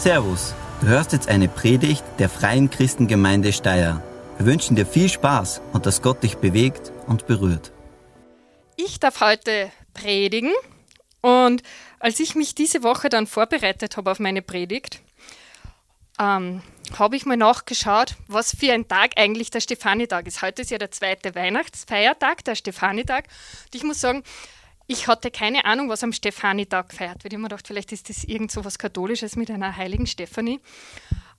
Servus, du hörst jetzt eine Predigt der Freien Christengemeinde Steyr. Wir wünschen dir viel Spaß und dass Gott dich bewegt und berührt. Ich darf heute predigen und als ich mich diese Woche dann vorbereitet habe auf meine Predigt, ähm, habe ich mal nachgeschaut, was für ein Tag eigentlich der Stefanitag ist. Heute ist ja der zweite Weihnachtsfeiertag, der Stefanitag. Und ich muss sagen, ich hatte keine Ahnung, was am Stefanitag gefeiert wird. Ich habe vielleicht ist das irgend so was Katholisches mit einer heiligen Stefanie.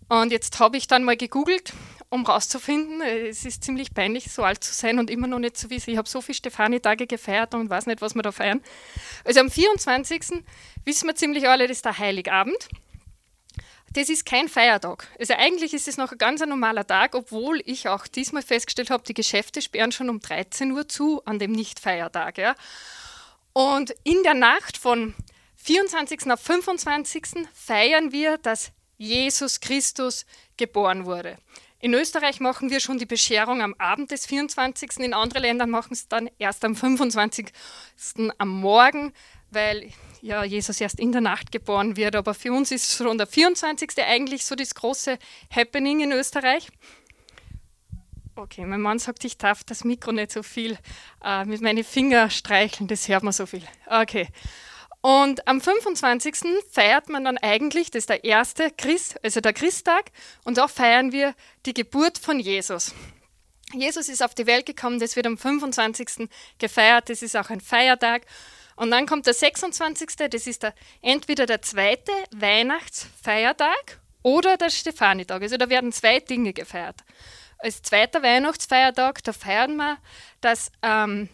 Und jetzt habe ich dann mal gegoogelt, um rauszufinden, es ist ziemlich peinlich, so alt zu sein und immer noch nicht zu wissen. Ich habe so viele Stefani-Tage gefeiert und weiß nicht, was wir da feiern. Also am 24. wissen wir ziemlich alle, das ist der Heiligabend. Das ist kein Feiertag. Also eigentlich ist es noch ein ganz normaler Tag, obwohl ich auch diesmal festgestellt habe, die Geschäfte sperren schon um 13 Uhr zu an dem Nicht-Feiertag. Ja. Und in der Nacht von 24. auf 25. feiern wir, dass Jesus Christus geboren wurde. In Österreich machen wir schon die Bescherung am Abend des 24. In anderen Ländern machen es dann erst am 25. am Morgen, weil ja Jesus erst in der Nacht geboren wird. Aber für uns ist schon der 24. eigentlich so das große Happening in Österreich. Okay, mein Mann sagt, ich darf das Mikro nicht so viel äh, mit meinen Fingern streicheln, das hört man so viel. Okay. Und am 25. feiert man dann eigentlich, das ist der erste Christ, also der Christtag, und da feiern wir die Geburt von Jesus. Jesus ist auf die Welt gekommen, das wird am 25. gefeiert, das ist auch ein Feiertag. Und dann kommt der 26., das ist der, entweder der zweite Weihnachtsfeiertag oder der Stefanitag. Also da werden zwei Dinge gefeiert als zweiter Weihnachtsfeiertag, da feiern wir, dass ähm,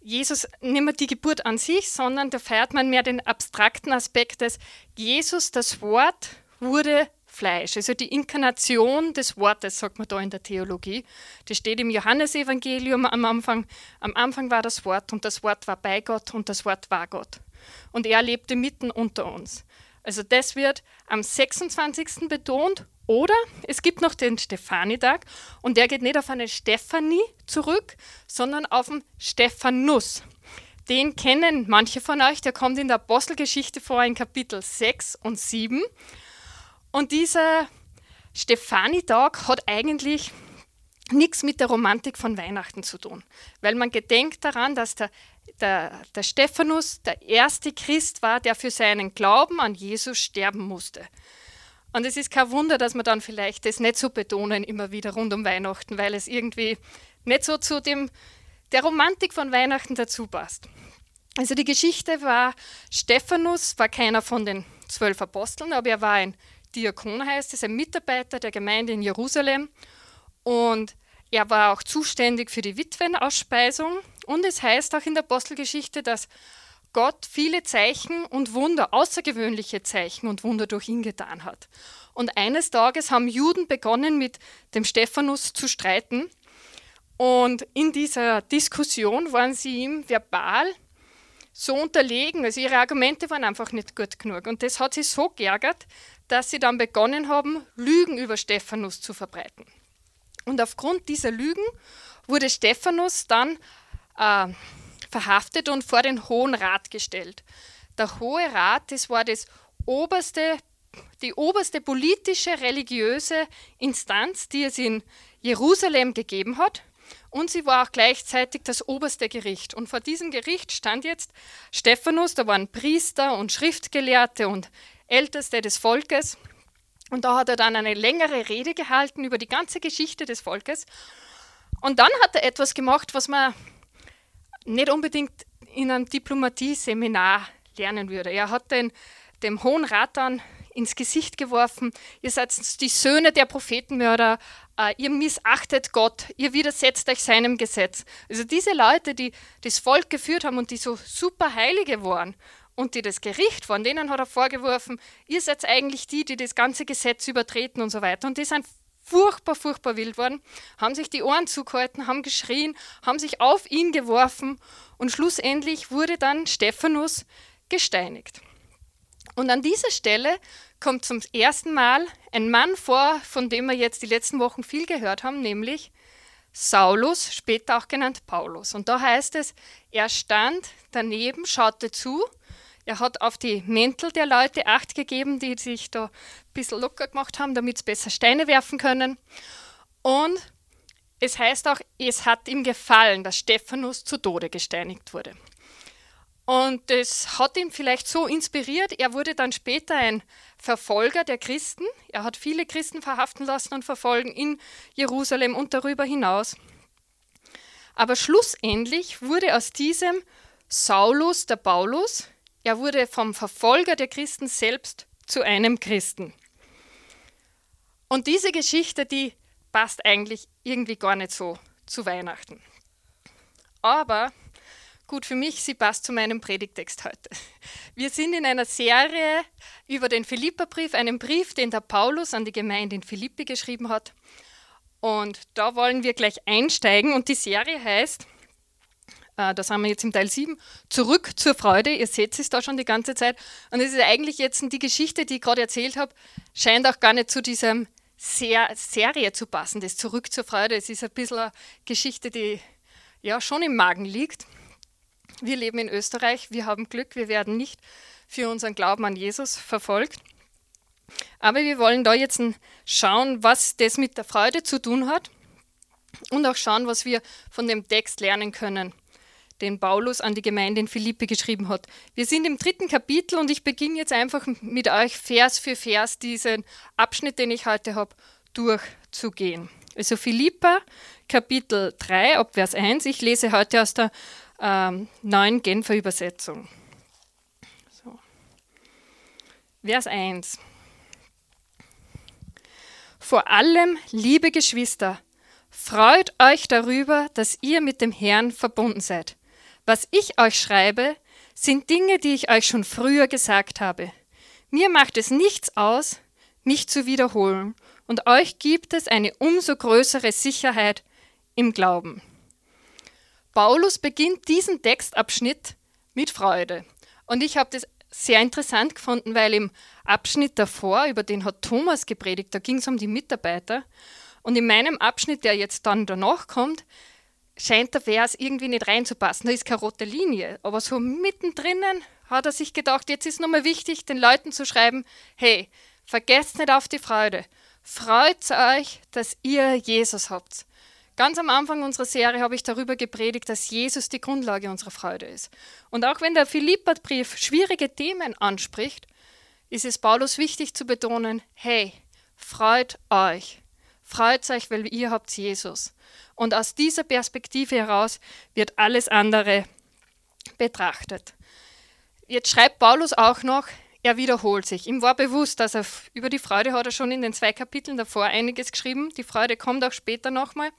Jesus nicht mehr die Geburt an sich, sondern da feiert man mehr den abstrakten Aspekt des Jesus, das Wort, wurde Fleisch. Also die Inkarnation des Wortes, sagt man da in der Theologie. Das steht im Johannesevangelium am Anfang. Am Anfang war das Wort und das Wort war bei Gott und das Wort war Gott. Und er lebte mitten unter uns. Also das wird am 26. betont oder es gibt noch den Stefanitag und der geht nicht auf eine Stephanie zurück, sondern auf den Stephanus. Den kennen manche von euch, der kommt in der Apostelgeschichte vor in Kapitel 6 und 7. Und dieser Stefanitag hat eigentlich nichts mit der Romantik von Weihnachten zu tun, weil man gedenkt daran, dass der, der, der Stephanus der erste Christ war, der für seinen Glauben an Jesus sterben musste. Und es ist kein Wunder, dass wir dann vielleicht das nicht so betonen immer wieder rund um Weihnachten, weil es irgendwie nicht so zu dem, der Romantik von Weihnachten dazu passt. Also die Geschichte war, Stephanus war keiner von den zwölf Aposteln, aber er war ein Diakon, heißt es, ein Mitarbeiter der Gemeinde in Jerusalem. Und er war auch zuständig für die Witwenausspeisung. Und es heißt auch in der Apostelgeschichte, dass Gott viele Zeichen und Wunder, außergewöhnliche Zeichen und Wunder durch ihn getan hat. Und eines Tages haben Juden begonnen, mit dem Stephanus zu streiten. Und in dieser Diskussion waren sie ihm verbal so unterlegen, also ihre Argumente waren einfach nicht gut genug. Und das hat sie so geärgert, dass sie dann begonnen haben, Lügen über Stephanus zu verbreiten. Und aufgrund dieser Lügen wurde Stephanus dann äh, verhaftet und vor den Hohen Rat gestellt. Der Hohe Rat, das war das oberste, die oberste politische, religiöse Instanz, die es in Jerusalem gegeben hat. Und sie war auch gleichzeitig das oberste Gericht. Und vor diesem Gericht stand jetzt Stephanus, da waren Priester und Schriftgelehrte und Älteste des Volkes. Und da hat er dann eine längere Rede gehalten über die ganze Geschichte des Volkes. Und dann hat er etwas gemacht, was man nicht unbedingt in einem Diplomatie-Seminar lernen würde. Er hat den, dem Hohen Rat dann ins Gesicht geworfen, ihr seid die Söhne der Prophetenmörder, äh, ihr missachtet Gott, ihr widersetzt euch seinem Gesetz. Also diese Leute, die das Volk geführt haben und die so super Heilige waren und die das Gericht waren, denen hat er vorgeworfen, ihr seid eigentlich die, die das ganze Gesetz übertreten und so weiter. Und die sind furchtbar, furchtbar wild worden, haben sich die Ohren zugehalten, haben geschrien, haben sich auf ihn geworfen und schlussendlich wurde dann Stephanus gesteinigt. Und an dieser Stelle kommt zum ersten Mal ein Mann vor, von dem wir jetzt die letzten Wochen viel gehört haben, nämlich Saulus, später auch genannt Paulus. Und da heißt es, er stand daneben, schaute zu, Er hat auf die Mäntel der Leute Acht gegeben, die sich da ein bisschen locker gemacht haben, damit sie besser Steine werfen können. Und es heißt auch, es hat ihm gefallen, dass Stephanus zu Tode gesteinigt wurde. Und das hat ihn vielleicht so inspiriert. Er wurde dann später ein Verfolger der Christen. Er hat viele Christen verhaften lassen und verfolgen in Jerusalem und darüber hinaus. Aber schlussendlich wurde aus diesem Saulus der Paulus, er wurde vom Verfolger der Christen selbst zu einem Christen. Und diese Geschichte, die passt eigentlich irgendwie gar nicht so zu Weihnachten. Aber gut für mich, sie passt zu meinem Predigtext heute. Wir sind in einer Serie über den Philipperbrief, einen Brief, den der Paulus an die Gemeinde in Philippi geschrieben hat. Und da wollen wir gleich einsteigen und die Serie heißt, da sind wir jetzt im Teil 7, Zurück zur Freude. Ihr seht es da schon die ganze Zeit. Und es ist eigentlich jetzt die Geschichte, die ich gerade erzählt habe, scheint auch gar nicht zu diesem Ser Serie zu passen, das Zurück zur Freude. Es ist ein bisschen eine Geschichte, die ja schon im Magen liegt. Wir leben in Österreich, wir haben Glück, wir werden nicht für unseren Glauben an Jesus verfolgt. Aber wir wollen da jetzt schauen, was das mit der Freude zu tun hat und auch schauen, was wir von dem Text lernen können, den Paulus an die Gemeinde in Philippi geschrieben hat. Wir sind im dritten Kapitel und ich beginne jetzt einfach mit euch Vers für Vers diesen Abschnitt, den ich heute habe, durchzugehen. Also Philippa, Kapitel 3, ab Vers 1. Ich lese heute aus der ähm, neuen Genfer Übersetzung. So. Vers 1. Vor allem, liebe Geschwister, freut euch darüber, dass ihr mit dem Herrn verbunden seid. Was ich euch schreibe, sind Dinge, die ich euch schon früher gesagt habe. Mir macht es nichts aus, mich zu wiederholen, und euch gibt es eine umso größere Sicherheit im Glauben. Paulus beginnt diesen Textabschnitt mit Freude. Und ich habe das sehr interessant gefunden, weil im Abschnitt davor, über den hat Thomas gepredigt, da ging es um die Mitarbeiter. Und in meinem Abschnitt, der jetzt dann danach kommt, scheint der Vers irgendwie nicht reinzupassen. Da ist keine rote Linie. Aber so mittendrin hat er sich gedacht, jetzt ist nochmal wichtig, den Leuten zu schreiben, hey, vergesst nicht auf die Freude. Freut euch, dass ihr Jesus habt. Ganz am Anfang unserer Serie habe ich darüber gepredigt, dass Jesus die Grundlage unserer Freude ist. Und auch wenn der Philipperbrief schwierige Themen anspricht, ist es Paulus wichtig zu betonen, hey, freut euch. Freut euch, weil ihr habt Jesus. Und aus dieser Perspektive heraus wird alles andere betrachtet. Jetzt schreibt Paulus auch noch, er wiederholt sich. Ihm war bewusst, dass er über die Freude hat er schon in den zwei Kapiteln davor einiges geschrieben. Die Freude kommt auch später nochmal.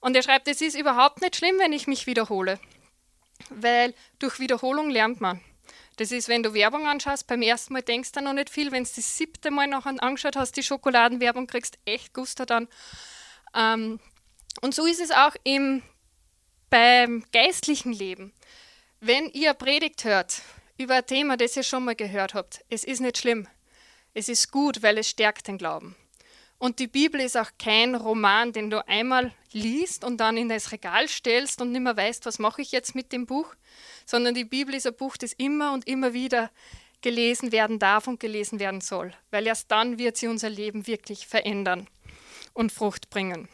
Und er schreibt, es ist überhaupt nicht schlimm, wenn ich mich wiederhole, weil durch Wiederholung lernt man. Das ist, wenn du Werbung anschaust, beim ersten Mal denkst du noch nicht viel, wenn du das siebte Mal noch angeschaut hast, die Schokoladenwerbung, kriegst echt Guster dann. Ähm, und so ist es auch im, beim geistlichen Leben. Wenn ihr Predigt hört über ein Thema, das ihr schon mal gehört habt, es ist nicht schlimm. Es ist gut, weil es stärkt den Glauben. Und die Bibel ist auch kein Roman, den du einmal liest und dann in das Regal stellst und nicht mehr weißt, was mache ich jetzt mit dem Buch, sondern die Bibel ist ein Buch, das immer und immer wieder gelesen werden darf und gelesen werden soll, weil erst dann wird sie unser Leben wirklich verändern und Frucht bringen.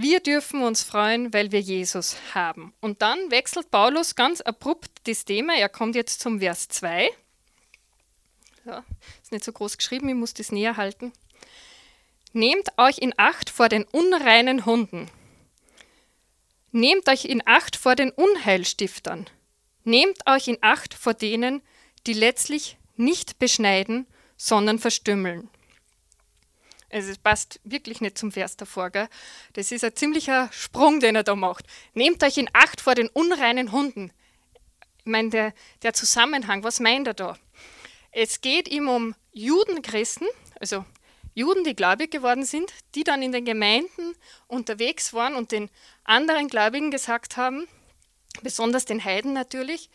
Wir dürfen uns freuen, weil wir Jesus haben. Und dann wechselt Paulus ganz abrupt das Thema. Er kommt jetzt zum Vers 2. Ja, ist nicht so groß geschrieben, ich muss das näher halten. Nehmt euch in Acht vor den unreinen Hunden. Nehmt euch in Acht vor den Unheilstiftern. Nehmt euch in Acht vor denen, die letztlich nicht beschneiden, sondern verstümmeln. Also es passt wirklich nicht zum Vers davor. Gell? Das ist ein ziemlicher Sprung, den er da macht. Nehmt euch in Acht vor den unreinen Hunden. Ich meine, der, der Zusammenhang, was meint er da? Es geht ihm um Judenchristen, also Juden, die gläubig geworden sind, die dann in den Gemeinden unterwegs waren und den anderen Gläubigen gesagt haben, besonders den Heiden natürlich,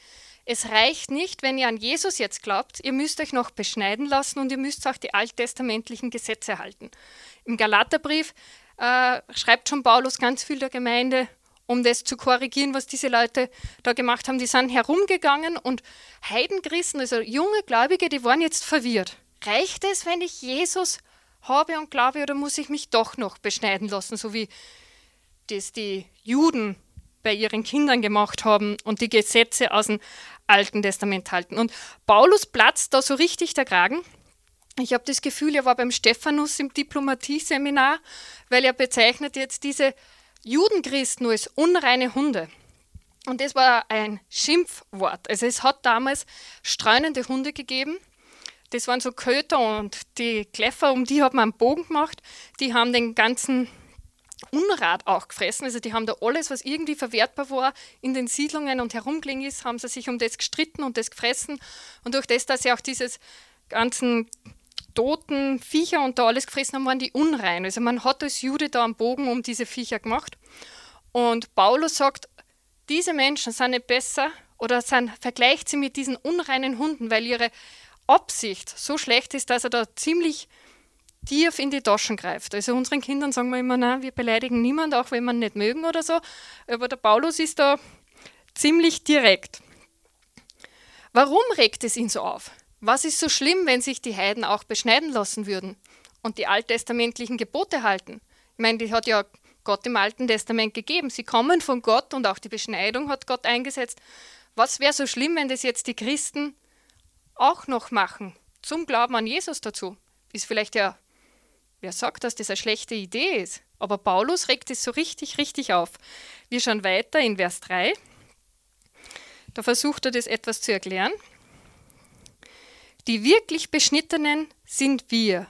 es reicht nicht, wenn ihr an Jesus jetzt glaubt, ihr müsst euch noch beschneiden lassen und ihr müsst auch die alttestamentlichen Gesetze halten. Im Galaterbrief äh, schreibt schon Paulus ganz viel der Gemeinde, um das zu korrigieren, was diese Leute da gemacht haben. Die sind herumgegangen und Heidenchristen, also junge Gläubige, die waren jetzt verwirrt. Reicht es, wenn ich Jesus habe und glaube, oder muss ich mich doch noch beschneiden lassen, so wie das die Juden bei ihren Kindern gemacht haben und die Gesetze aus dem Alten Testament halten. Und Paulus platzt da so richtig der Kragen. Ich habe das Gefühl, er war beim Stephanus im Diplomatie-Seminar, weil er bezeichnet jetzt diese Judenchristen als unreine Hunde. Und das war ein Schimpfwort. Also es hat damals streunende Hunde gegeben. Das waren so Köter und die Kläffer, um die hat man einen Bogen gemacht. Die haben den ganzen Unrat auch gefressen. Also die haben da alles, was irgendwie verwertbar war, in den Siedlungen und herumgelegen ist, haben sie sich um das gestritten und das gefressen. Und durch das, dass sie auch dieses ganzen toten Viecher und da alles gefressen haben, waren die unrein. Also man hat als Jude da einen Bogen um diese Viecher gemacht. Und Paulus sagt, diese Menschen sind nicht besser oder sind, vergleicht sie mit diesen unreinen Hunden, weil ihre Absicht so schlecht ist, dass er da ziemlich tief in die Taschen greift. Also unseren Kindern sagen wir immer, nein, wir beleidigen niemanden, auch wenn wir nicht mögen oder so. Aber der Paulus ist da ziemlich direkt. Warum regt es ihn so auf? Was ist so schlimm, wenn sich die Heiden auch beschneiden lassen würden und die alttestamentlichen Gebote halten? Ich meine, die hat ja Gott im Alten Testament gegeben. Sie kommen von Gott und auch die Beschneidung hat Gott eingesetzt. Was wäre so schlimm, wenn das jetzt die Christen auch noch machen? Zum Glauben an Jesus dazu. Ist vielleicht ja, wer sagt, dass das eine schlechte Idee ist? Aber Paulus regt es so richtig, richtig auf. Wir schauen weiter in Vers 3. Da versucht er das etwas zu erklären. Die wirklich Beschnittenen sind wir,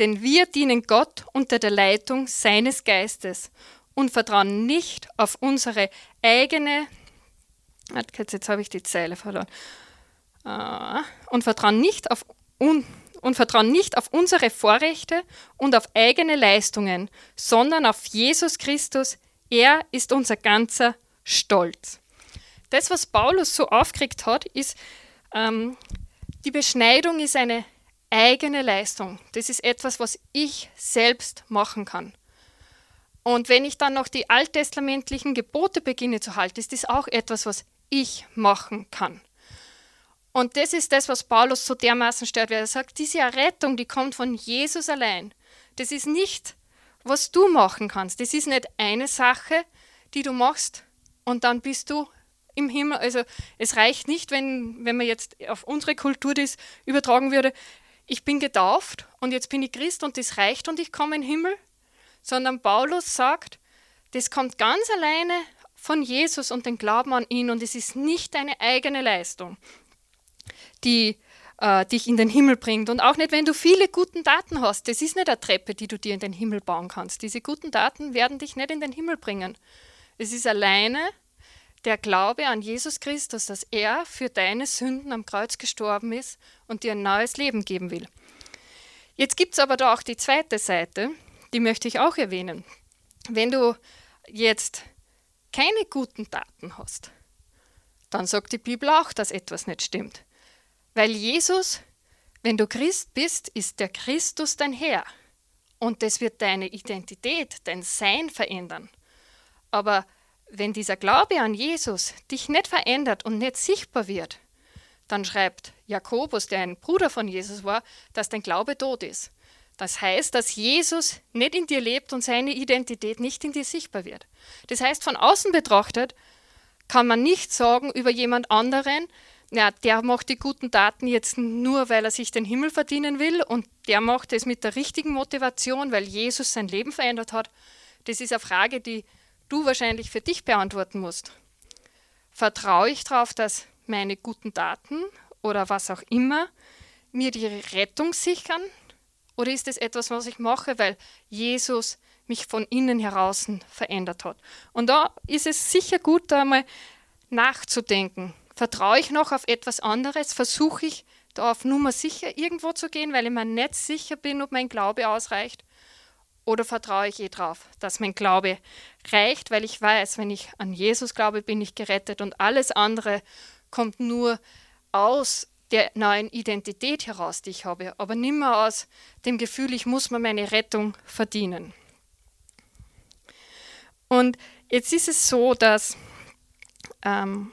denn wir dienen Gott unter der Leitung seines Geistes und vertrauen nicht auf unsere eigene, jetzt habe ich die Zeile verloren, ah, und vertrauen nicht auf un, und vertrauen nicht auf unsere Vorrechte und auf eigene Leistungen, sondern auf Jesus Christus. Er ist unser ganzer Stolz. Das, was Paulus so aufgeregt hat, ist, ähm, die Beschneidung ist eine eigene Leistung. Das ist etwas, was ich selbst machen kann. Und wenn ich dann noch die alttestamentlichen Gebote beginne zu halten, ist das auch etwas, was ich machen kann. Und das ist das, was Paulus so dermaßen stört, weil er sagt, diese Errettung, die kommt von Jesus allein. Das ist nicht, was du machen kannst. Das ist nicht eine Sache, die du machst und dann bist du im Himmel. Also es reicht nicht, wenn, wenn man jetzt auf unsere Kultur das übertragen würde, ich bin getauft und jetzt bin ich Christ und das reicht und ich komme in den Himmel, sondern Paulus sagt, das kommt ganz alleine von Jesus und den Glauben an ihn und es ist nicht deine eigene Leistung, die äh, dich in den Himmel bringt. Und auch nicht, wenn du viele guten Daten hast. Das ist nicht eine Treppe, die du dir in den Himmel bauen kannst. Diese guten Daten werden dich nicht in den Himmel bringen. Es ist alleine der Glaube an Jesus Christus, dass er für deine Sünden am Kreuz gestorben ist und dir ein neues Leben geben will. Jetzt gibt es aber da auch die zweite Seite, die möchte ich auch erwähnen. Wenn du jetzt keine guten Taten hast, dann sagt die Bibel auch, dass etwas nicht stimmt. Weil Jesus, wenn du Christ bist, ist der Christus dein Herr. Und das wird deine Identität, dein Sein verändern. Aber wenn dieser Glaube an Jesus dich nicht verändert und nicht sichtbar wird, dann schreibt Jakobus, der ein Bruder von Jesus war, dass dein Glaube tot ist. Das heißt, dass Jesus nicht in dir lebt und seine Identität nicht in dir sichtbar wird. Das heißt, von außen betrachtet kann man nicht sagen über jemand anderen, ja, der macht die guten Taten jetzt nur, weil er sich den Himmel verdienen will und der macht es mit der richtigen Motivation, weil Jesus sein Leben verändert hat. Das ist eine Frage, die du wahrscheinlich für dich beantworten musst. Vertraue ich darauf, dass meine guten Daten oder was auch immer mir die Rettung sichern? Oder ist es etwas, was ich mache, weil Jesus mich von innen heraus verändert hat? Und da ist es sicher gut, da einmal nachzudenken. Vertraue ich noch auf etwas anderes? Versuche ich da auf Nummer sicher irgendwo zu gehen, weil ich mir nicht sicher bin, ob mein Glaube ausreicht? Oder vertraue ich eh darauf, dass mein Glaube reicht, weil ich weiß, wenn ich an Jesus glaube, bin ich gerettet und alles andere kommt nur aus der neuen Identität heraus, die ich habe, aber nimmer aus dem Gefühl, ich muss mir meine Rettung verdienen. Und jetzt ist es so, dass ähm,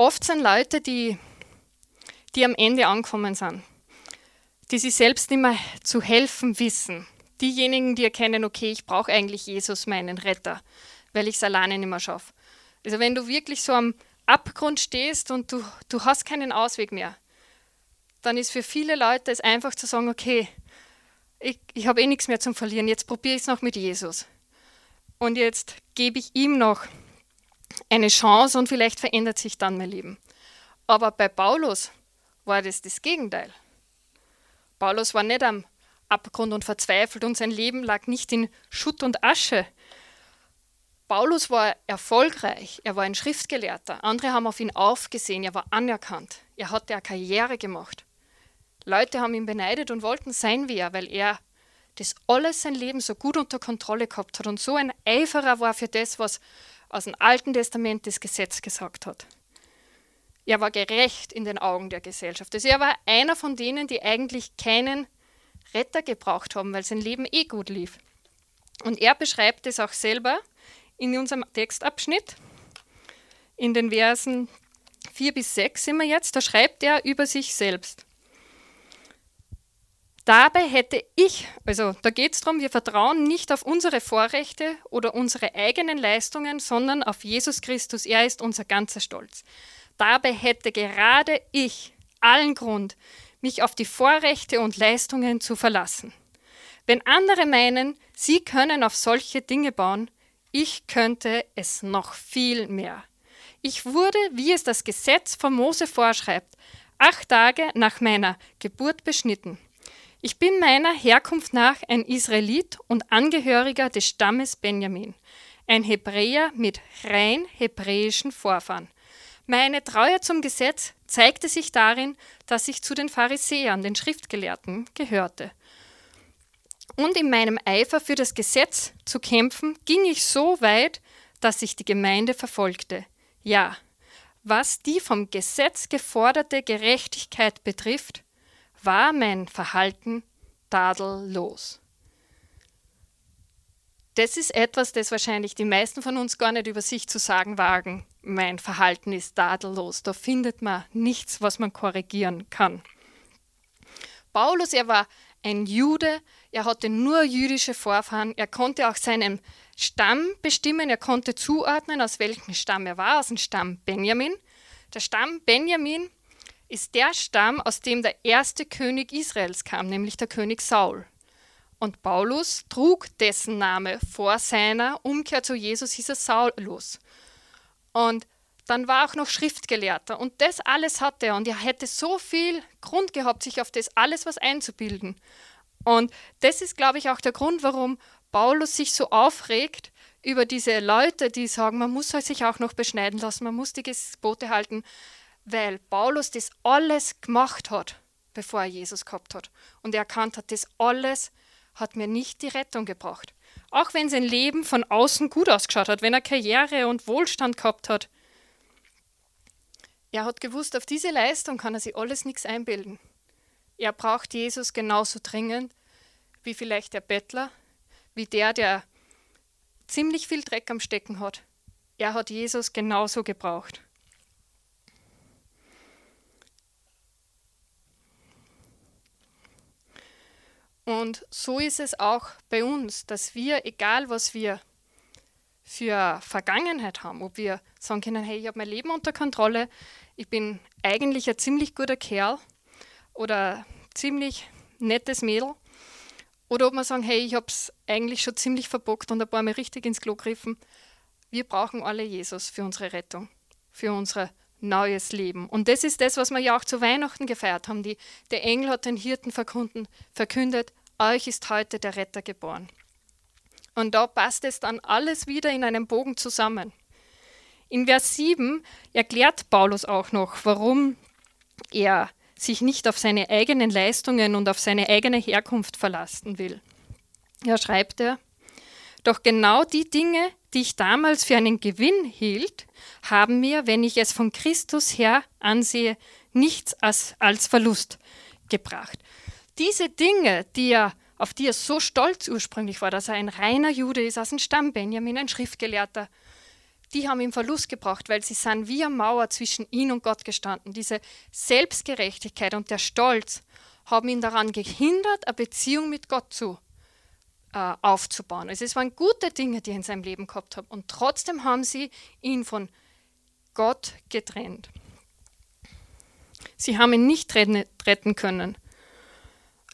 oft sind Leute, die, die am Ende angekommen sind, die sich selbst nicht mehr zu helfen wissen. Diejenigen, die erkennen, okay, ich brauche eigentlich Jesus, meinen Retter, weil ich es alleine nicht mehr schaffe. Also wenn du wirklich so am Abgrund stehst und du, du hast keinen Ausweg mehr, dann ist für viele Leute es einfach zu sagen, okay, ich, ich habe eh nichts mehr zum Verlieren, jetzt probiere ich es noch mit Jesus. Und jetzt gebe ich ihm noch eine Chance und vielleicht verändert sich dann mein Leben. Aber bei Paulus war das das Gegenteil. Paulus war nicht am Abgrund und verzweifelt und sein Leben lag nicht in Schutt und Asche. Paulus war erfolgreich, er war ein Schriftgelehrter, andere haben auf ihn aufgesehen, er war anerkannt, er hatte eine Karriere gemacht. Leute haben ihn beneidet und wollten sein wie er, weil er das alles sein Leben so gut unter Kontrolle gehabt hat und so ein Eiferer war für das, was aus dem Alten Testament das Gesetz gesagt hat. Er war gerecht in den Augen der Gesellschaft. Also er war einer von denen, die eigentlich keinen Retter gebraucht haben, weil sein Leben eh gut lief. Und er beschreibt es auch selber in unserem Textabschnitt, in den Versen 4 bis 6 sind wir jetzt, da schreibt er über sich selbst. Dabei hätte ich, also da geht es darum, wir vertrauen nicht auf unsere Vorrechte oder unsere eigenen Leistungen, sondern auf Jesus Christus. Er ist unser ganzer Stolz. Dabei hätte gerade ich allen Grund, mich auf die Vorrechte und Leistungen zu verlassen. Wenn andere meinen, sie können auf solche Dinge bauen, ich könnte es noch viel mehr. Ich wurde, wie es das Gesetz von Mose vorschreibt, acht Tage nach meiner Geburt beschnitten. Ich bin meiner Herkunft nach ein Israelit und Angehöriger des Stammes Benjamin, ein Hebräer mit rein hebräischen Vorfahren. Meine Treue zum Gesetz zeigte sich darin, dass ich zu den Pharisäern, den Schriftgelehrten, gehörte. Und in meinem Eifer für das Gesetz zu kämpfen, ging ich so weit, dass ich die Gemeinde verfolgte. Ja, was die vom Gesetz geforderte Gerechtigkeit betrifft, war mein Verhalten tadellos. Das ist etwas, das wahrscheinlich die meisten von uns gar nicht über sich zu sagen wagen. Mein Verhalten ist tadellos. Da findet man nichts, was man korrigieren kann. Paulus, er war ein Jude, er hatte nur jüdische Vorfahren, er konnte auch seinen Stamm bestimmen, er konnte zuordnen, aus welchem Stamm er war, aus dem Stamm Benjamin. Der Stamm Benjamin ist der Stamm, aus dem der erste König Israels kam, nämlich der König Saul. Und Paulus trug dessen Name vor seiner Umkehr zu Jesus, hieß er Saulus. Und dann war auch noch Schriftgelehrter. Und das alles hatte er. Und er hätte so viel Grund gehabt, sich auf das alles was einzubilden. Und das ist, glaube ich, auch der Grund, warum Paulus sich so aufregt über diese Leute, die sagen, man muss sich auch noch beschneiden lassen, man muss die Gebote halten weil Paulus das alles gemacht hat, bevor er Jesus gehabt hat. Und er erkannt hat, das alles hat mir nicht die Rettung gebracht. Auch wenn sein Leben von außen gut ausgeschaut hat, wenn er Karriere und Wohlstand gehabt hat. Er hat gewusst, auf diese Leistung kann er sich alles nichts einbilden. Er braucht Jesus genauso dringend wie vielleicht der Bettler, wie der, der ziemlich viel Dreck am Stecken hat. Er hat Jesus genauso gebraucht. Und so ist es auch bei uns, dass wir, egal was wir für Vergangenheit haben, ob wir sagen können, hey, ich habe mein Leben unter Kontrolle, ich bin eigentlich ein ziemlich guter Kerl oder ziemlich nettes Mädel, oder ob wir sagen, hey, ich habe es eigentlich schon ziemlich verbockt und ein paar Mal richtig ins Klo gegriffen. Wir brauchen alle Jesus für unsere Rettung, für unser neues Leben. Und das ist das, was wir ja auch zu Weihnachten gefeiert haben. Die, der Engel hat den Hirten verkündet, euch ist heute der Retter geboren. Und da passt es dann alles wieder in einem Bogen zusammen. In Vers 7 erklärt Paulus auch noch, warum er sich nicht auf seine eigenen Leistungen und auf seine eigene Herkunft verlassen will. Er schreibt er, doch genau die Dinge, die ich damals für einen Gewinn hielt, haben mir, wenn ich es von Christus her ansehe, nichts als, als Verlust gebracht diese Dinge, die er auf die er so stolz ursprünglich war, dass er ein reiner Jude ist, aus dem Stamm Benjamin, ein Schriftgelehrter, die haben ihm Verlust gebracht, weil sie sind wie eine Mauer zwischen ihn und Gott gestanden. Diese Selbstgerechtigkeit und der Stolz haben ihn daran gehindert, eine Beziehung mit Gott zu äh, aufzubauen. Also es waren gute Dinge, die er in seinem Leben gehabt hat. Und trotzdem haben sie ihn von Gott getrennt. Sie haben ihn nicht retten können.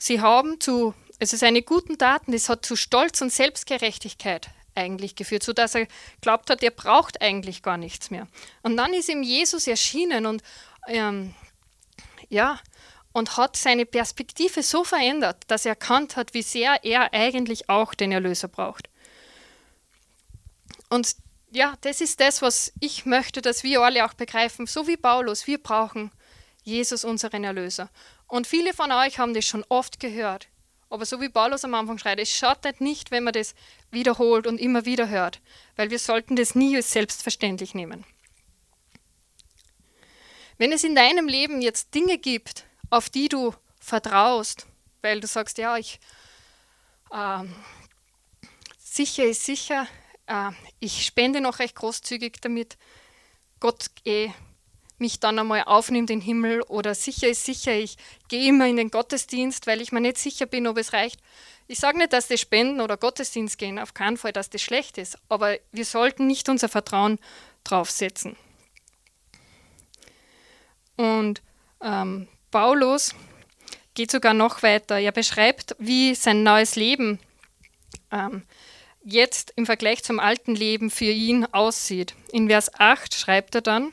Sie haben zu, also seine guten Taten, das hat zu Stolz und Selbstgerechtigkeit eigentlich geführt, sodass er glaubt hat, er braucht eigentlich gar nichts mehr. Und dann ist ihm Jesus erschienen und ähm, ja, und hat seine Perspektive so verändert, dass er erkannt hat, wie sehr er eigentlich auch den Erlöser braucht. Und ja, das ist das, was ich möchte, dass wir alle auch begreifen, so wie Paulus, wir brauchen Jesus, unseren Erlöser. Und viele von euch haben das schon oft gehört. Aber so wie Paulus am Anfang schreit, es schadet nicht, wenn man das wiederholt und immer wieder hört, weil wir sollten das nie als selbstverständlich nehmen. Wenn es in deinem Leben jetzt Dinge gibt, auf die du vertraust, weil du sagst, ja, ich äh, sicher ist sicher, äh, ich spende noch recht großzügig, damit Gott eh mich dann einmal aufnimmt in den Himmel oder sicher ist sicher, ich gehe immer in den Gottesdienst, weil ich mir nicht sicher bin, ob es reicht. Ich sage nicht, dass das Spenden oder Gottesdienst gehen, auf keinen Fall, dass das schlecht ist, aber wir sollten nicht unser Vertrauen draufsetzen. Und ähm, Paulus geht sogar noch weiter. Er beschreibt, wie sein neues Leben ähm, jetzt im Vergleich zum alten Leben für ihn aussieht. In Vers 8 schreibt er dann,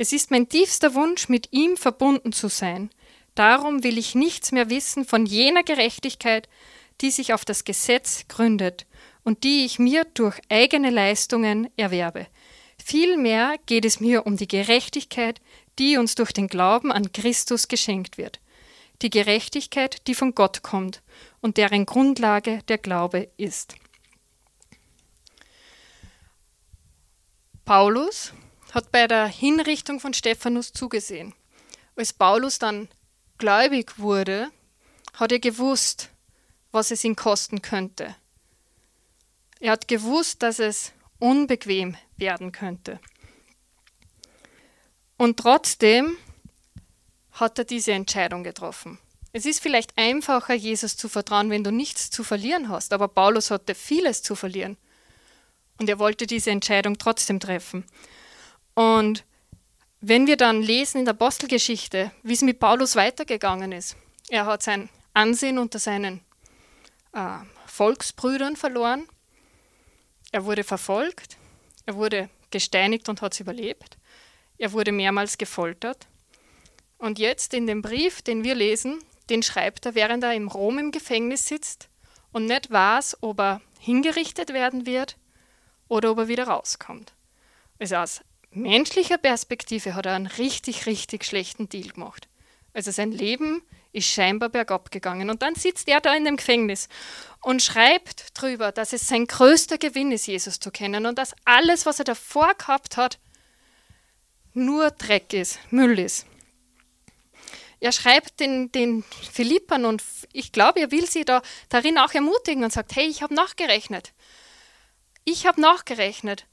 Es ist mein tiefster Wunsch, mit ihm verbunden zu sein. Darum will ich nichts mehr wissen von jener Gerechtigkeit, die sich auf das Gesetz gründet und die ich mir durch eigene Leistungen erwerbe. Vielmehr geht es mir um die Gerechtigkeit, die uns durch den Glauben an Christus geschenkt wird. Die Gerechtigkeit, die von Gott kommt und deren Grundlage der Glaube ist. Paulus hat bei der Hinrichtung von Stephanus zugesehen. Als Paulus dann gläubig wurde, hat er gewusst, was es ihn kosten könnte. Er hat gewusst, dass es unbequem werden könnte. Und trotzdem hat er diese Entscheidung getroffen. Es ist vielleicht einfacher, Jesus zu vertrauen, wenn du nichts zu verlieren hast, aber Paulus hatte vieles zu verlieren. Und er wollte diese Entscheidung trotzdem treffen. Und wenn wir dann lesen in der Apostelgeschichte, wie es mit Paulus weitergegangen ist, er hat sein Ansehen unter seinen äh, Volksbrüdern verloren, er wurde verfolgt, er wurde gesteinigt und hat es überlebt. Er wurde mehrmals gefoltert. Und jetzt in dem Brief, den wir lesen, den schreibt er, während er im Rom im Gefängnis sitzt und nicht weiß, ob er hingerichtet werden wird oder ob er wieder rauskommt. Also aus menschlicher Perspektive hat er einen richtig, richtig schlechten Deal gemacht. Also sein Leben ist scheinbar bergab gegangen. Und dann sitzt er da in dem Gefängnis und schreibt drüber, dass es sein größter Gewinn ist, Jesus zu kennen und dass alles, was er davor gehabt hat, nur Dreck ist, Müll ist. Er schreibt den, den Philippern und ich glaube, er will sie da darin auch ermutigen und sagt, hey, ich habe nachgerechnet. Ich habe nachgerechnet.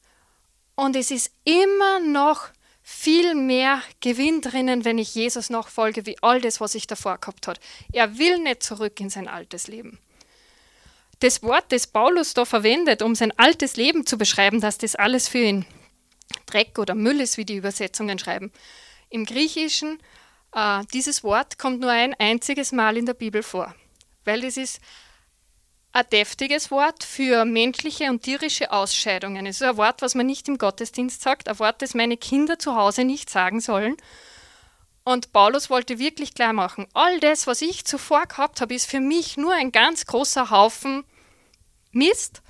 Und es ist immer noch viel mehr Gewinn drinnen, wenn ich Jesus nachfolge, wie all das, was ich davor gehabt habe. Er will nicht zurück in sein altes Leben. Das Wort, das Paulus da verwendet, um sein altes Leben zu beschreiben, dass das alles für ihn Dreck oder Müll ist, wie die Übersetzungen schreiben. Im Griechischen, äh, dieses Wort kommt nur ein einziges Mal in der Bibel vor, weil es ist ein deftiges Wort für menschliche und tierische Ausscheidungen. Es ist ein Wort, was man nicht im Gottesdienst sagt, ein Wort, das meine Kinder zu Hause nicht sagen sollen. Und Paulus wollte wirklich klar machen, all das, was ich zuvor gehabt habe, ist für mich nur ein ganz großer Haufen Mist.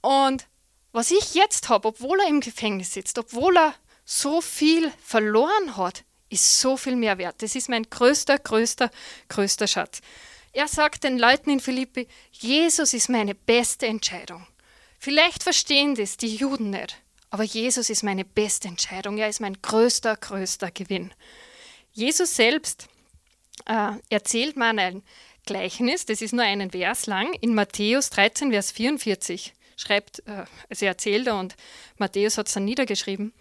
Und was ich jetzt habe, obwohl er im Gefängnis sitzt, obwohl er so viel verloren hat, ist so viel mehr wert. Das ist mein größter, größter, größter Schatz. Er sagt den Leuten in Philippi, Jesus ist meine beste Entscheidung. Vielleicht verstehen das die Juden nicht, aber Jesus ist meine beste Entscheidung. Er ist mein größter, größter Gewinn. Jesus selbst äh, erzählt man ein Gleichnis, das ist nur einen Vers lang, in Matthäus 13, Vers 44. Schreibt, äh, also er erzählt er und Matthäus hat es dann niedergeschrieben.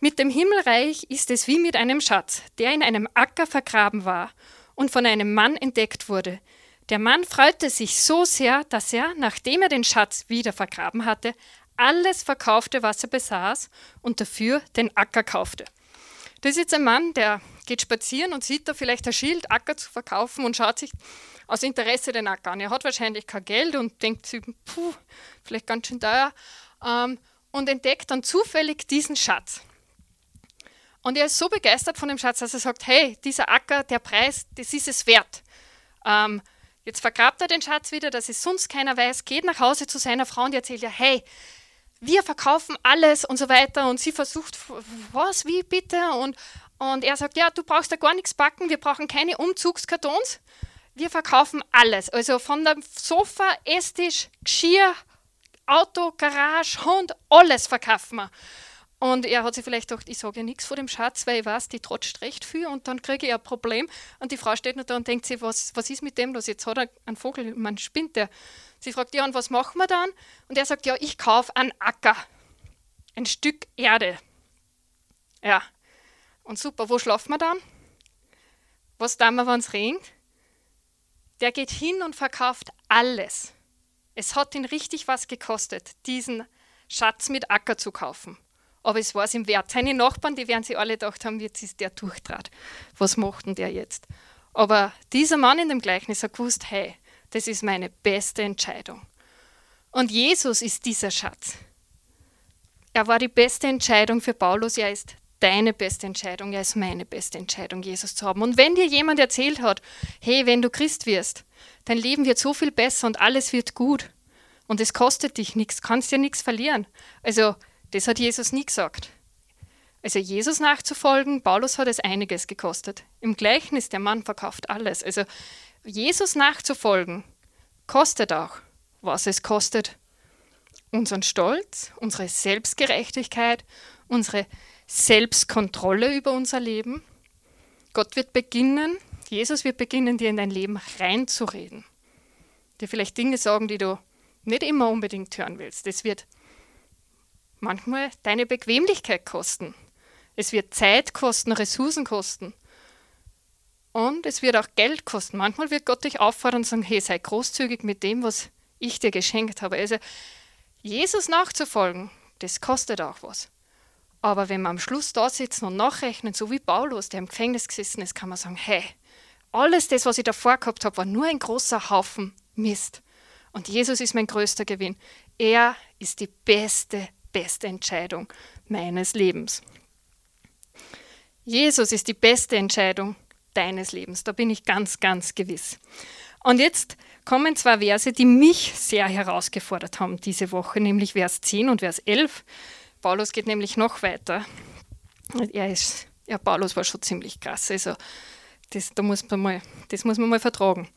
Mit dem Himmelreich ist es wie mit einem Schatz, der in einem Acker vergraben war und von einem Mann entdeckt wurde. Der Mann freute sich so sehr, dass er, nachdem er den Schatz wieder vergraben hatte, alles verkaufte, was er besaß und dafür den Acker kaufte. Das ist jetzt ein Mann, der geht spazieren und sieht da vielleicht ein Schild, Acker zu verkaufen und schaut sich aus Interesse den Acker an. Er hat wahrscheinlich kein Geld und denkt sich, puh, vielleicht ganz schön teuer, ähm, und entdeckt dann zufällig diesen Schatz. Und er ist so begeistert von dem Schatz, dass er sagt, hey, dieser Acker, der Preis, das ist es wert. Ähm, jetzt vergrabt er den Schatz wieder, dass es sonst keiner weiß, geht nach Hause zu seiner Frau und erzählt ihr, hey, wir verkaufen alles und so weiter. Und sie versucht, was, wie bitte? Und, und er sagt, ja, du brauchst da gar nichts backen, wir brauchen keine Umzugskartons. Wir verkaufen alles. Also von dem Sofa, Esstisch, Geschirr, Auto, Garage, Hund, alles verkaufen wir. Und er hat sich vielleicht gedacht, ich sage ja nichts vor dem Schatz, weil ich weiß, die trotzt recht viel und dann kriege ich ein Problem. Und die Frau steht nur da und denkt sich, was, was ist mit dem los? Jetzt hat er einen Vogel, man spinnt der. Sie fragt, ja, und was machen wir dann? Und er sagt, ja, ich kaufe einen Acker, ein Stück Erde. Ja, und super, wo schlafen wir dann? Was tun wir, wenn es regnet? Der geht hin und verkauft alles. Es hat ihn richtig was gekostet, diesen Schatz mit Acker zu kaufen. Aber es war es ihm wert. Seine Nachbarn, die werden sich alle gedacht haben, jetzt ist der durchtrat. Was macht denn der jetzt? Aber dieser Mann in dem Gleichnis hat gewusst, hey, das ist meine beste Entscheidung. Und Jesus ist dieser Schatz. Er war die beste Entscheidung für Paulus. Er ist deine beste Entscheidung, er ist meine beste Entscheidung, Jesus zu haben. Und wenn dir jemand erzählt hat, hey, wenn du Christ wirst, dein Leben wird so viel besser und alles wird gut und es kostet dich nichts, kannst dir nichts verlieren. Also, das hat Jesus nie gesagt. Also Jesus nachzufolgen, Paulus hat es einiges gekostet. Im Gleichnis, der Mann verkauft alles. Also Jesus nachzufolgen, kostet auch, was es kostet. Unseren Stolz, unsere Selbstgerechtigkeit, unsere Selbstkontrolle über unser Leben. Gott wird beginnen, Jesus wird beginnen, dir in dein Leben reinzureden. Dir vielleicht Dinge sagen, die du nicht immer unbedingt hören willst. Es wird manchmal deine Bequemlichkeit kosten. Es wird Zeit kosten, Ressourcen kosten. Und es wird auch Geld kosten. Manchmal wird Gott dich auffordern und sagen, hey, sei großzügig mit dem, was ich dir geschenkt habe. Also Jesus nachzufolgen, das kostet auch was. Aber wenn wir am Schluss da sitzen und nachrechnen, so wie Paulus, der im Gefängnis gesessen ist, kann man sagen, hey, alles das, was ich davor gehabt habe, war nur ein großer Haufen Mist. Und Jesus ist mein größter Gewinn. Er ist die beste, beste Entscheidung meines Lebens. Jesus ist die beste Entscheidung deines Lebens. Da bin ich ganz, ganz gewiss. Und jetzt kommen zwei Verse, die mich sehr herausgefordert haben diese Woche, nämlich Vers 10 und Vers 11. Paulus geht nämlich noch weiter. Er ist, ja, Paulus war schon ziemlich krass. Also, das, da muss man mal, das muss man mal vertragen.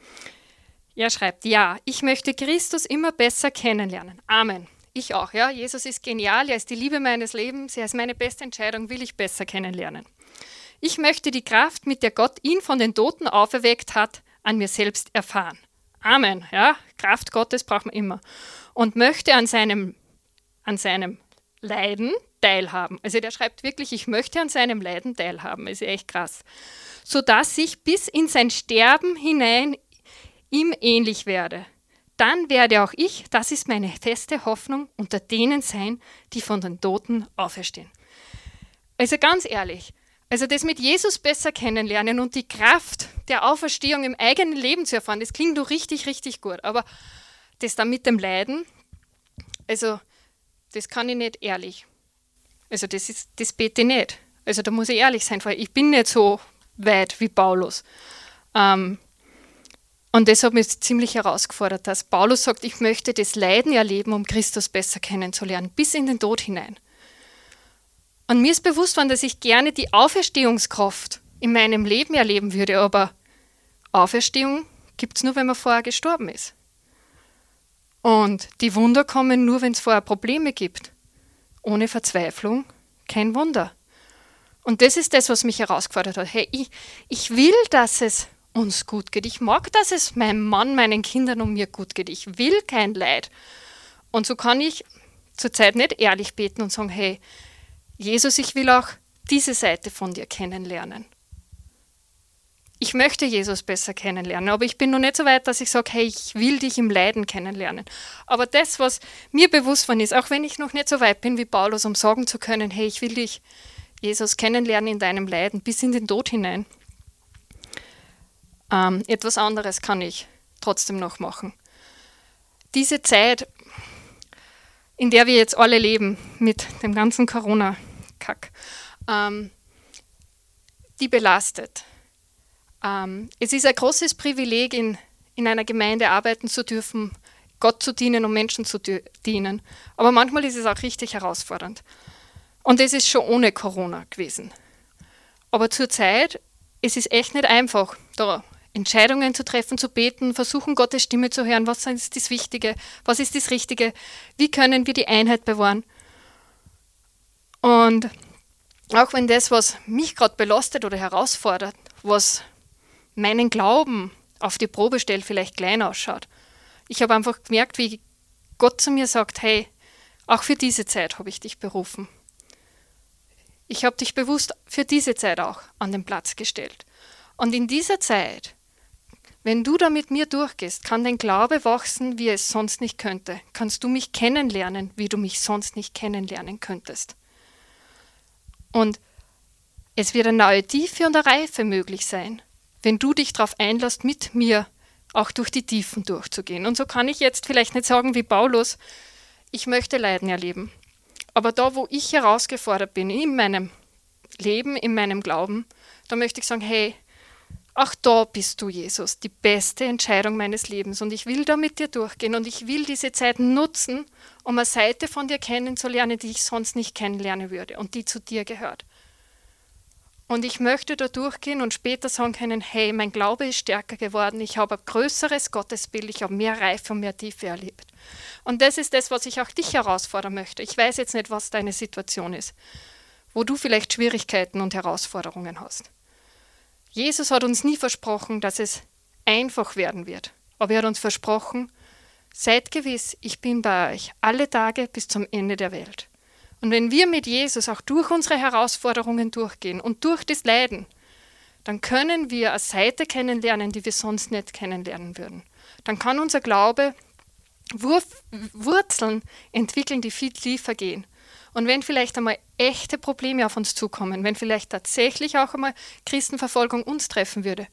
Er schreibt: Ja, ich möchte Christus immer besser kennenlernen. Amen. Ich auch, ja. Jesus ist genial, er ist die Liebe meines Lebens, er ist meine beste Entscheidung, will ich besser kennenlernen. Ich möchte die Kraft, mit der Gott ihn von den Toten auferweckt hat, an mir selbst erfahren. Amen, ja. Kraft Gottes braucht man immer. Und möchte an seinem, an seinem Leiden teilhaben. Also der schreibt wirklich, ich möchte an seinem Leiden teilhaben. Ist echt krass. Sodass ich bis in sein Sterben hinein ihm ähnlich werde. Dann werde auch ich, das ist meine feste Hoffnung, unter denen sein, die von den Toten auferstehen. Also ganz ehrlich, also das mit Jesus besser kennenlernen und die Kraft der Auferstehung im eigenen Leben zu erfahren, das klingt doch richtig, richtig gut. Aber das dann mit dem Leiden, also das kann ich nicht ehrlich. Also das ist, das bete ich nicht. Also da muss ich ehrlich sein, weil ich bin nicht so weit wie Paulus. Ähm, und das hat mich ziemlich herausgefordert, dass Paulus sagt, ich möchte das Leiden erleben, um Christus besser kennenzulernen, bis in den Tod hinein. Und mir ist bewusst worden, dass ich gerne die Auferstehungskraft in meinem Leben erleben würde, aber Auferstehung gibt es nur, wenn man vorher gestorben ist. Und die Wunder kommen nur, wenn es vorher Probleme gibt. Ohne Verzweiflung kein Wunder. Und das ist das, was mich herausgefordert hat. Hey, ich, ich will, dass es uns gut geht. Ich mag, dass es meinem Mann, meinen Kindern und mir gut geht. Ich will kein Leid. Und so kann ich zurzeit nicht ehrlich beten und sagen, hey, Jesus, ich will auch diese Seite von dir kennenlernen. Ich möchte Jesus besser kennenlernen, aber ich bin noch nicht so weit, dass ich sage, hey, ich will dich im Leiden kennenlernen. Aber das, was mir bewusst von ist, auch wenn ich noch nicht so weit bin wie Paulus, um sagen zu können, hey, ich will dich, Jesus, kennenlernen in deinem Leiden bis in den Tod hinein, ähm, etwas anderes kann ich trotzdem noch machen. Diese Zeit, in der wir jetzt alle leben, mit dem ganzen Corona-Kack, ähm, die belastet. Ähm, es ist ein großes Privileg, in, in einer Gemeinde arbeiten zu dürfen, Gott zu dienen und Menschen zu dienen. Aber manchmal ist es auch richtig herausfordernd. Und es ist schon ohne Corona gewesen. Aber zurzeit, es ist echt nicht einfach, da Entscheidungen zu treffen, zu beten, versuchen, Gottes Stimme zu hören. Was ist das Wichtige? Was ist das Richtige? Wie können wir die Einheit bewahren? Und auch wenn das, was mich gerade belastet oder herausfordert, was meinen Glauben auf die Probe stellt, vielleicht klein ausschaut, ich habe einfach gemerkt, wie Gott zu mir sagt, hey, auch für diese Zeit habe ich dich berufen. Ich habe dich bewusst für diese Zeit auch an den Platz gestellt. Und in dieser Zeit wenn du da mit mir durchgehst, kann dein Glaube wachsen, wie es sonst nicht könnte. Kannst du mich kennenlernen, wie du mich sonst nicht kennenlernen könntest. Und es wird eine neue Tiefe und eine Reife möglich sein, wenn du dich darauf einlässt, mit mir auch durch die Tiefen durchzugehen. Und so kann ich jetzt vielleicht nicht sagen wie Paulus, ich möchte Leiden erleben. Aber da, wo ich herausgefordert bin in meinem Leben, in meinem Glauben, da möchte ich sagen, hey, Ach, da bist du, Jesus, die beste Entscheidung meines Lebens. Und ich will da mit dir durchgehen und ich will diese Zeit nutzen, um eine Seite von dir kennenzulernen, die ich sonst nicht kennenlernen würde und die zu dir gehört. Und ich möchte da durchgehen und später sagen können, hey, mein Glaube ist stärker geworden, ich habe ein größeres Gottesbild, ich habe mehr Reife und mehr Tiefe erlebt. Und das ist das, was ich auch dich herausfordern möchte. Ich weiß jetzt nicht, was deine Situation ist, wo du vielleicht Schwierigkeiten und Herausforderungen hast. Jesus hat uns nie versprochen, dass es einfach werden wird, aber er hat uns versprochen, seid gewiss, ich bin bei euch alle Tage bis zum Ende der Welt. Und wenn wir mit Jesus auch durch unsere Herausforderungen durchgehen und durch das Leiden, dann können wir eine Seite kennenlernen, die wir sonst nicht kennenlernen würden. Dann kann unser Glaube Wurzeln entwickeln, die viel tiefer gehen. Und wenn vielleicht einmal echte Probleme auf uns zukommen, wenn vielleicht tatsächlich auch einmal Christenverfolgung uns treffen würde,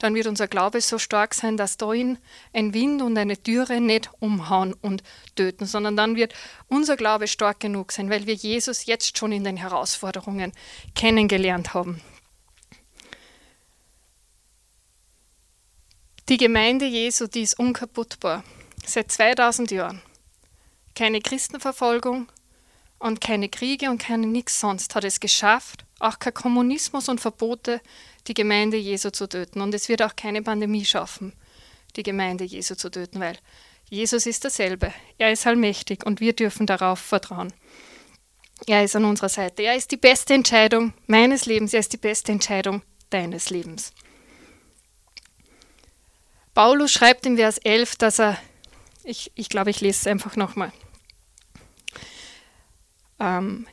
dann wird unser Glaube so stark sein, dass darin ein Wind und eine Türe nicht umhauen und töten, sondern dann wird unser Glaube stark genug sein, weil wir Jesus jetzt schon in den Herausforderungen kennengelernt haben. Die Gemeinde Jesu, die ist unkaputtbar. Seit 2000 Jahren. Keine Christenverfolgung, und keine Kriege und keine nichts sonst hat es geschafft, auch kein Kommunismus und Verbote, die Gemeinde Jesu zu töten. Und es wird auch keine Pandemie schaffen, die Gemeinde Jesu zu töten, weil Jesus ist derselbe. Er ist allmächtig und wir dürfen darauf vertrauen. Er ist an unserer Seite. Er ist die beste Entscheidung meines Lebens. Er ist die beste Entscheidung deines Lebens. Paulus schreibt im Vers 11, dass er, ich, ich glaube, ich lese es einfach nochmal ähm,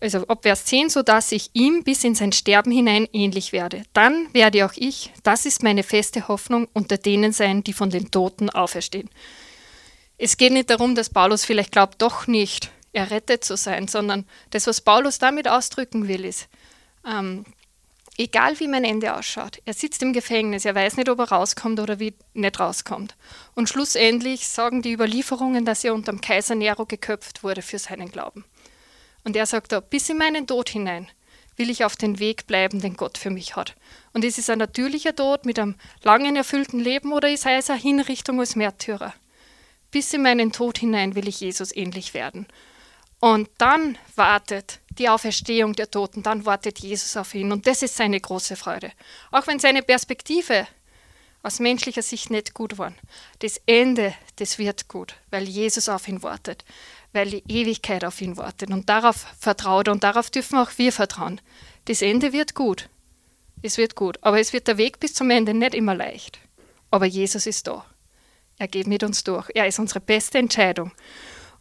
also ab Vers 10, so dass ich ihm bis in sein Sterben hinein ähnlich werde. Dann werde auch ich, das ist meine feste Hoffnung, unter denen sein, die von den Toten auferstehen. Es geht nicht darum, dass Paulus vielleicht glaubt, doch nicht errettet zu sein, sondern das, was Paulus damit ausdrücken will, ist, ähm, egal wie mein Ende ausschaut, er sitzt im Gefängnis, er weiß nicht, ob er rauskommt oder wie nicht rauskommt. Und schlussendlich sagen die Überlieferungen, dass er unter dem Kaiser Nero geköpft wurde für seinen Glauben. Und er sagt da, bis in meinen Tod hinein will ich auf den Weg bleiben, den Gott für mich hat. Und ist es ein natürlicher Tod mit einem langen, erfüllten Leben oder ist es eine Hinrichtung als Märtyrer? Bis in meinen Tod hinein will ich Jesus ähnlich werden. Und dann wartet die Auferstehung der Toten, dann wartet Jesus auf ihn. Und das ist seine große Freude. Auch wenn seine Perspektive aus menschlicher Sicht nicht gut war. Das Ende, das wird gut, weil Jesus auf ihn wartet, weil die Ewigkeit auf ihn wartet und darauf vertraut und darauf dürfen auch wir vertrauen. Das Ende wird gut. Es wird gut, aber es wird der Weg bis zum Ende nicht immer leicht. Aber Jesus ist da. Er geht mit uns durch. Er ist unsere beste Entscheidung.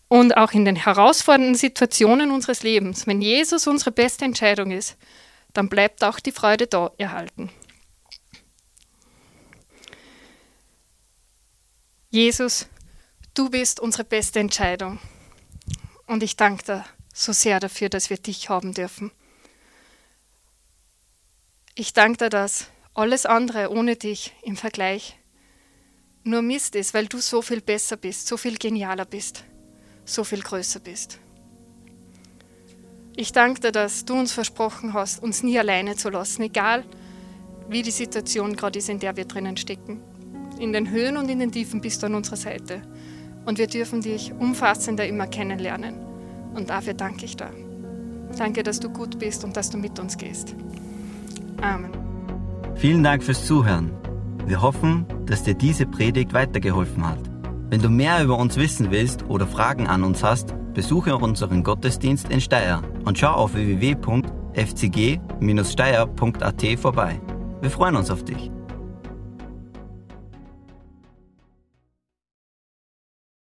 Und auch in den herausfordernden Situationen unseres Lebens, wenn Jesus unsere beste Entscheidung ist, dann bleibt auch die Freude da erhalten. Jesus, du bist unsere beste Entscheidung. Und ich danke dir so sehr dafür, dass wir dich haben dürfen. Ich danke dir, dass alles andere ohne dich im Vergleich nur Mist ist, weil du so viel besser bist, so viel genialer bist, so viel größer bist. Ich danke dir, dass du uns versprochen hast, uns nie alleine zu lassen, egal wie die Situation gerade ist, in der wir drinnen stecken. In den Höhen und in den Tiefen bist du an unserer Seite. Und wir dürfen dich umfassender immer kennenlernen. Und dafür danke ich dir. Danke, dass du gut bist und dass du mit uns gehst. Amen. Vielen Dank fürs Zuhören. Wir hoffen, dass dir diese Predigt weitergeholfen hat. Wenn du mehr über uns wissen willst oder Fragen an uns hast, besuche unseren Gottesdienst in Steyr und schau auf www.fcg-steyr.at vorbei. Wir freuen uns auf dich.